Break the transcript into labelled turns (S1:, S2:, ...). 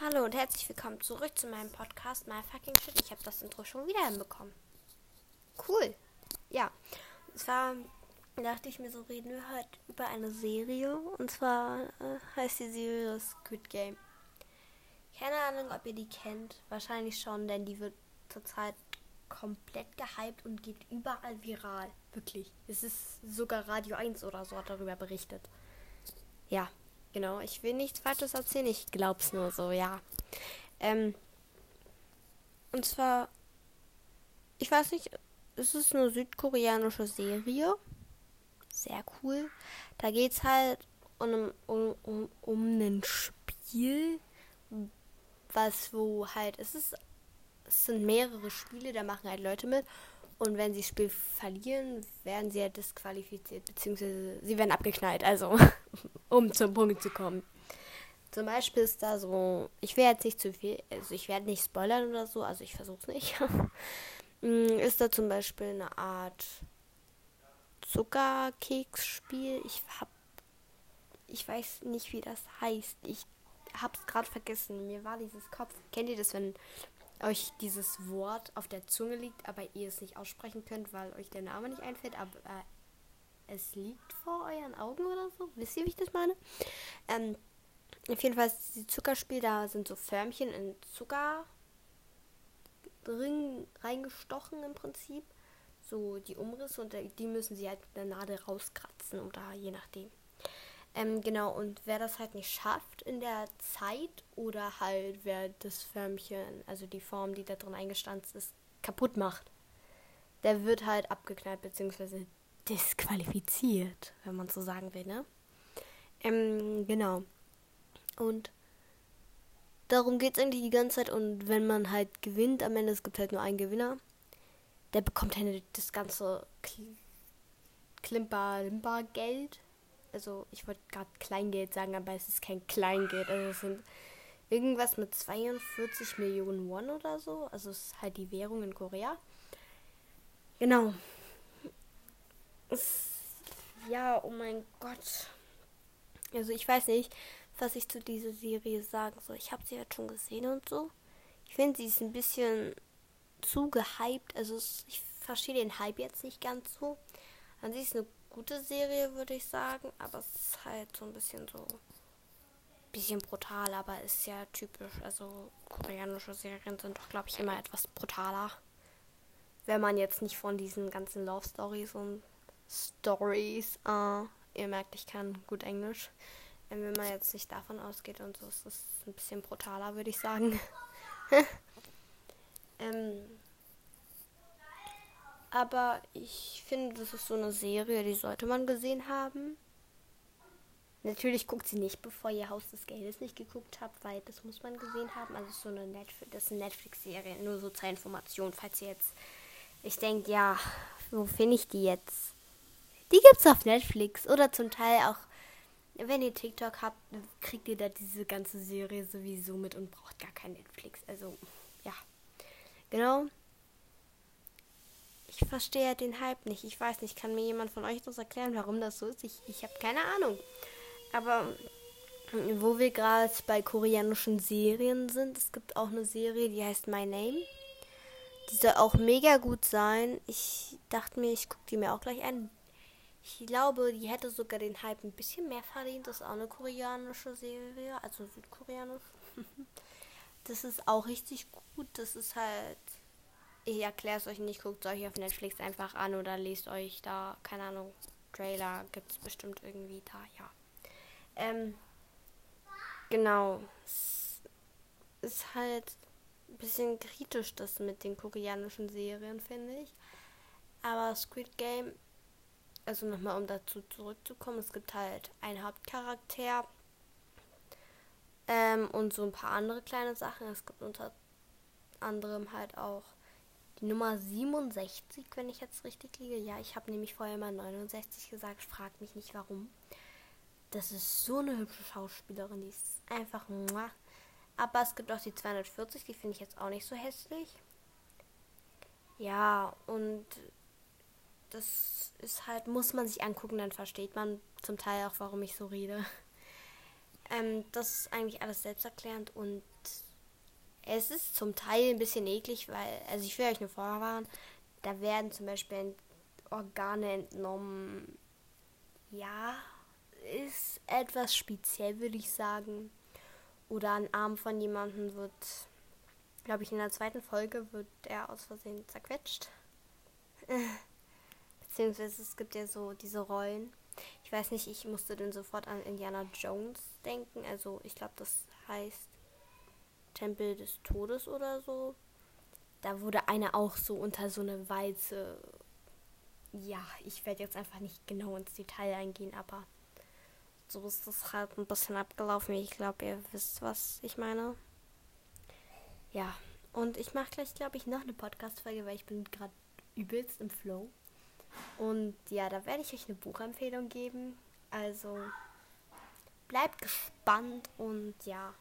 S1: Hallo und herzlich willkommen zurück zu meinem Podcast My Fucking Shit. Ich habe das Intro schon wieder hinbekommen. Cool. Ja. Und zwar dachte ich mir so, reden wir heute über eine Serie. Und zwar äh, heißt die Serie Squid Game. Keine Ahnung, ob ihr die kennt. Wahrscheinlich schon, denn die wird zurzeit komplett gehypt und geht überall viral. Wirklich. Es ist sogar Radio 1 oder so hat darüber berichtet. Ja, Genau, ich will nichts Falsches erzählen, ich glaub's nur so, ja. Ähm, und zwar, ich weiß nicht, es ist eine südkoreanische Serie. Sehr cool. Da geht's halt um, um, um, um ein Spiel, was wo halt, es ist, es sind mehrere Spiele, da machen halt Leute mit. Und wenn sie das Spiel verlieren, werden sie ja disqualifiziert, beziehungsweise sie werden abgeknallt, also um zum Punkt zu kommen. Zum Beispiel ist da so, ich will jetzt nicht zu viel, also ich werde nicht spoilern oder so, also ich versuche es nicht. Mm, ist da zum Beispiel eine Art Zuckerkeksspiel. Ich hab, ich weiß nicht, wie das heißt. Ich hab's gerade vergessen. Mir war dieses Kopf. Kennt ihr das, wenn euch dieses Wort auf der Zunge liegt, aber ihr es nicht aussprechen könnt, weil euch der Name nicht einfällt, aber äh, es liegt vor euren Augen oder so. Wisst ihr, wie ich das meine? Ähm, auf jeden Fall ist die Zuckerspiel, da sind so Förmchen in Zucker drin reingestochen im Prinzip. So die Umrisse und die müssen sie halt mit der Nadel rauskratzen oder je nachdem. Ähm, genau, und wer das halt nicht schafft in der Zeit oder halt wer das Förmchen, also die Form, die da drin eingestanzt ist, kaputt macht, der wird halt abgeknallt bzw. disqualifiziert, wenn man so sagen will, ne? Ähm, genau. Und darum geht es eigentlich die ganze Zeit und wenn man halt gewinnt, am Ende, es gibt halt nur einen Gewinner, der bekommt halt das ganze Klimper-Limper-Geld also ich wollte gerade Kleingeld sagen, aber es ist kein Kleingeld. Also es sind irgendwas mit 42 Millionen Won oder so. Also es ist halt die Währung in Korea. Genau. Ja, oh mein Gott. Also ich weiß nicht, was ich zu dieser Serie sagen soll. Ich habe sie halt schon gesehen und so. Ich finde, sie ist ein bisschen zu gehypt. Also ich verstehe den Hype jetzt nicht ganz so. An sich ist eine gute Serie, würde ich sagen. Aber es ist halt so ein bisschen so. Bisschen brutal, aber ist ja typisch. Also koreanische Serien sind doch, glaube ich, immer etwas brutaler. Wenn man jetzt nicht von diesen ganzen Love Stories und Stories, äh, ihr merkt, ich kann gut Englisch. Wenn man jetzt nicht davon ausgeht und so, ist es ein bisschen brutaler, würde ich sagen. ähm, aber ich finde, das ist so eine Serie, die sollte man gesehen haben. Natürlich guckt sie nicht, bevor ihr Haus des Geldes nicht geguckt habt, weil das muss man gesehen haben. Also so eine Netflix, das ist eine Netflix-Serie, nur so zur Information, falls ihr jetzt, ich denke, ja, wo finde ich die jetzt? Die gibt's auf Netflix oder zum Teil auch, wenn ihr TikTok habt, kriegt ihr da diese ganze Serie sowieso mit und braucht gar kein Netflix. Also ja, genau ich verstehe den Hype nicht. Ich weiß nicht, kann mir jemand von euch das erklären, warum das so ist? Ich, ich habe keine Ahnung. Aber wo wir gerade bei koreanischen Serien sind, es gibt auch eine Serie, die heißt My Name. Die soll auch mega gut sein. Ich dachte mir, ich gucke die mir auch gleich an. Ich glaube, die hätte sogar den Hype ein bisschen mehr verdient. Das ist auch eine koreanische Serie, also südkoreanisch. das ist auch richtig gut. Das ist halt ich erkläre es euch nicht, guckt es euch auf Netflix einfach an oder lest euch da, keine Ahnung, Trailer gibt es bestimmt irgendwie da, ja. Ähm, genau. Es ist halt ein bisschen kritisch, das mit den koreanischen Serien, finde ich. Aber Squid Game, also nochmal um dazu zurückzukommen, es gibt halt einen Hauptcharakter ähm, und so ein paar andere kleine Sachen. Es gibt unter anderem halt auch die Nummer 67, wenn ich jetzt richtig liege. Ja, ich habe nämlich vorher mal 69 gesagt. Frag mich nicht warum. Das ist so eine hübsche Schauspielerin. Die ist einfach. Muah. Aber es gibt auch die 240, die finde ich jetzt auch nicht so hässlich. Ja, und das ist halt, muss man sich angucken, dann versteht man zum Teil auch, warum ich so rede. Ähm, das ist eigentlich alles selbsterklärend und es ist zum Teil ein bisschen eklig, weil, also ich will euch nur vorwarnen, da werden zum Beispiel Organe entnommen. Ja, ist etwas speziell, würde ich sagen. Oder ein Arm von jemandem wird, glaube ich, in der zweiten Folge wird er aus Versehen zerquetscht. Beziehungsweise es gibt ja so diese Rollen. Ich weiß nicht, ich musste dann sofort an Indiana Jones denken. Also ich glaube, das heißt Tempel des Todes oder so. Da wurde einer auch so unter so eine Walze. Ja, ich werde jetzt einfach nicht genau ins Detail eingehen, aber so ist das halt ein bisschen abgelaufen. Ich glaube, ihr wisst, was ich meine. Ja, und ich mache gleich, glaube ich, noch eine Podcast-Folge, weil ich bin gerade übelst im Flow. Und ja, da werde ich euch eine Buchempfehlung geben. Also bleibt gespannt und ja.